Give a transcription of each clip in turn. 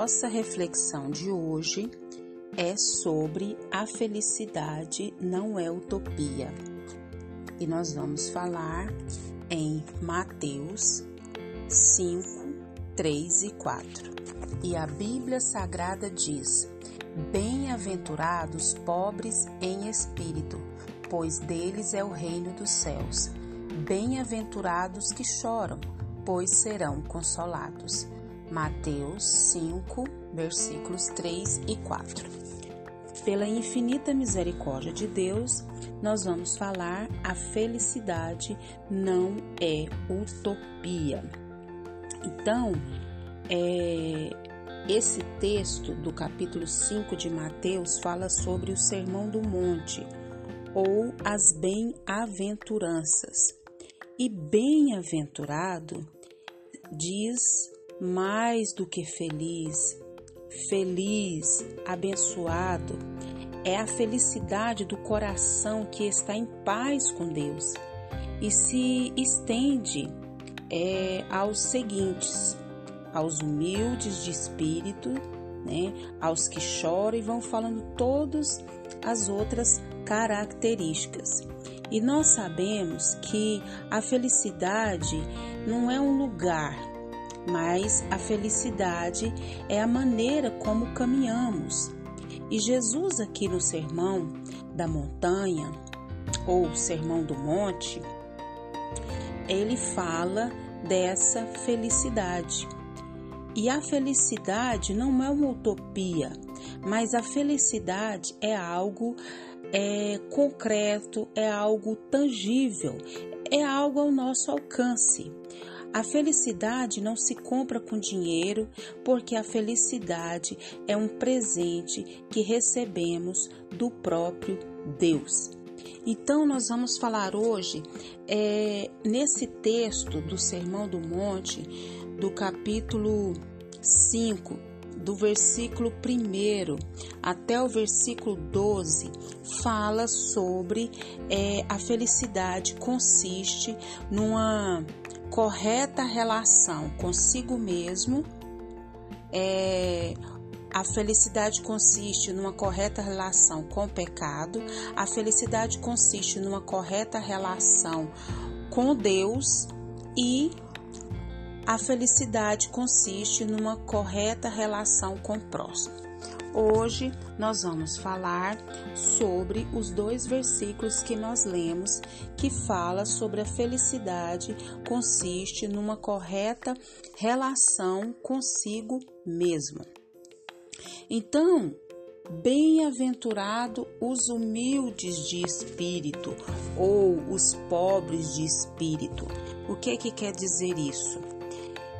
nossa reflexão de hoje é sobre a felicidade não é utopia. E nós vamos falar em Mateus 5, 3 e 4. E a Bíblia Sagrada diz: Bem-aventurados pobres em espírito, pois deles é o reino dos céus. Bem-aventurados que choram, pois serão consolados. Mateus 5, versículos 3 e 4. Pela infinita misericórdia de Deus, nós vamos falar a felicidade não é utopia. Então, é, esse texto do capítulo 5 de Mateus fala sobre o Sermão do Monte ou as bem-aventuranças. E bem-aventurado diz mais do que feliz, feliz, abençoado. É a felicidade do coração que está em paz com Deus e se estende é, aos seguintes: aos humildes de espírito, né, aos que choram e vão falando todas as outras características. E nós sabemos que a felicidade não é um lugar, mas a felicidade é a maneira como caminhamos. E Jesus, aqui no Sermão da Montanha, ou Sermão do Monte, ele fala dessa felicidade. E a felicidade não é uma utopia, mas a felicidade é algo é, concreto, é algo tangível, é algo ao nosso alcance. A felicidade não se compra com dinheiro, porque a felicidade é um presente que recebemos do próprio Deus. Então, nós vamos falar hoje, é, nesse texto do Sermão do Monte, do capítulo 5, do versículo 1 até o versículo 12, fala sobre é, a felicidade consiste numa correta relação consigo mesmo. É, a felicidade consiste numa correta relação com o pecado, a felicidade consiste numa correta relação com Deus e a felicidade consiste numa correta relação com o próximo. Hoje nós vamos falar sobre os dois versículos que nós lemos que fala sobre a felicidade consiste numa correta relação consigo mesmo. Então, Bem-aventurado os humildes de espírito ou os pobres de espírito. O que que quer dizer isso?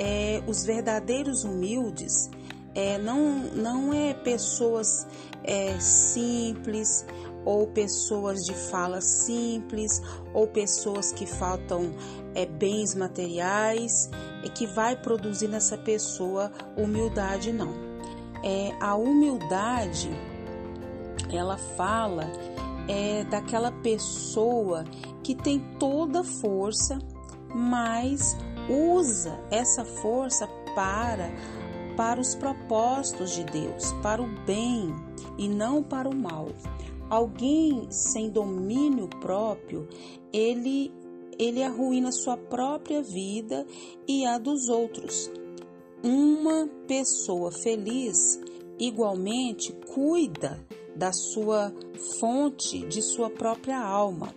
é, os verdadeiros humildes é, não, não é pessoas é, simples ou pessoas de fala simples ou pessoas que faltam é, bens materiais e que vai produzir nessa pessoa humildade não. É a humildade ela fala é daquela pessoa que tem toda força mas usa essa força para para os propósitos de Deus, para o bem e não para o mal. Alguém sem domínio próprio, ele ele arruína sua própria vida e a dos outros. Uma pessoa feliz igualmente cuida da sua fonte de sua própria alma.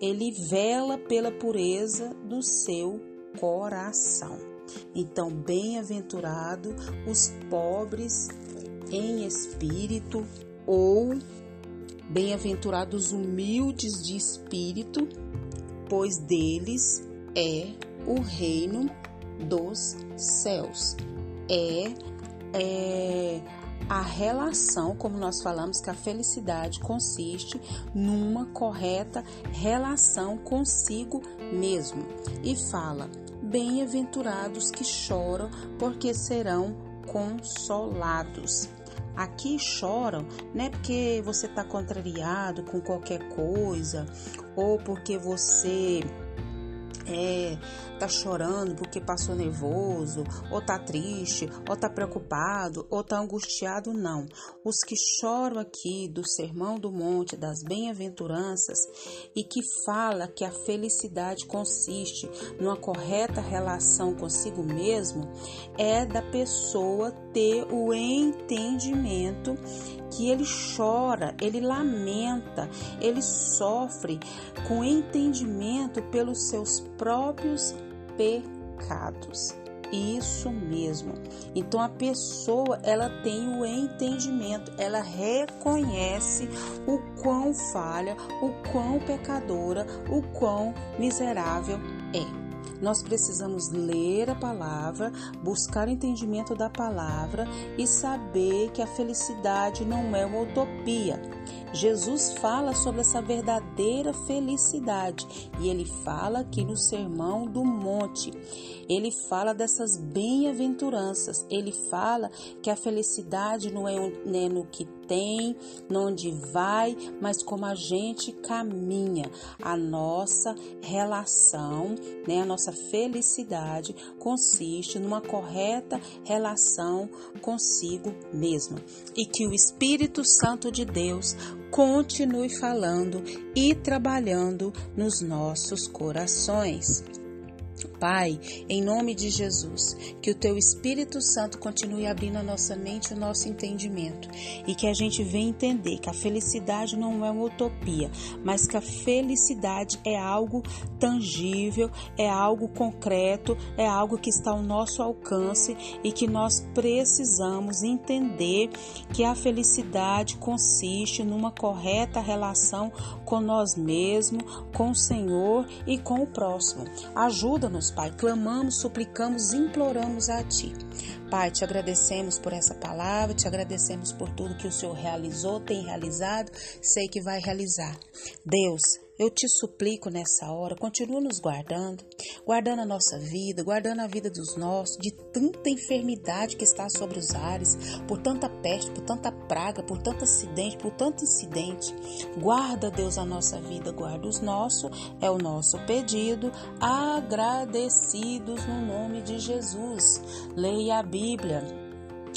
Ele vela pela pureza do seu coração. Então, bem-aventurado os pobres em espírito, ou bem-aventurados humildes de espírito, pois deles é o reino dos céus. É, é a relação, como nós falamos, que a felicidade consiste numa correta relação consigo mesmo. E fala: Bem-aventurados que choram, porque serão consolados. Aqui choram, não é porque você está contrariado com qualquer coisa, ou porque você é, tá chorando porque passou nervoso, ou tá triste, ou tá preocupado, ou tá angustiado, não. Os que choram aqui do Sermão do Monte, das bem-aventuranças, e que fala que a felicidade consiste numa correta relação consigo mesmo, é da pessoa ter o entendimento que ele chora, ele lamenta, ele sofre com entendimento pelos seus próprios pecados. Isso mesmo. Então a pessoa ela tem o entendimento, ela reconhece o quão falha, o quão pecadora, o quão miserável é. Nós precisamos ler a palavra, buscar o entendimento da palavra e saber que a felicidade não é uma utopia. Jesus fala sobre essa verdadeira felicidade e ele fala aqui no Sermão do Monte. Ele fala dessas bem-aventuranças. Ele fala que a felicidade não é né, no que tem, onde vai, mas como a gente caminha. A nossa relação, né, a nossa felicidade consiste numa correta relação consigo mesmo. E que o Espírito Santo de Deus continue falando e trabalhando nos nossos corações. Pai, em nome de Jesus, que o teu Espírito Santo continue abrindo a nossa mente e o nosso entendimento e que a gente venha entender que a felicidade não é uma utopia, mas que a felicidade é algo tangível, é algo concreto, é algo que está ao nosso alcance e que nós precisamos entender que a felicidade consiste numa correta relação com nós mesmos, com o Senhor e com o próximo. Ajuda-nos Pai, clamamos, suplicamos, imploramos a Ti. Pai, te agradecemos por essa palavra, te agradecemos por tudo que o Senhor realizou, tem realizado, sei que vai realizar. Deus, eu te suplico nessa hora, continua nos guardando, guardando a nossa vida, guardando a vida dos nossos, de tanta enfermidade que está sobre os ares, por tanta peste, por tanta praga, por tanto acidente, por tanto incidente. Guarda, Deus, a nossa vida, guarda os nossos, é o nosso pedido, agradecidos no nome de Jesus. Leia a Bíblia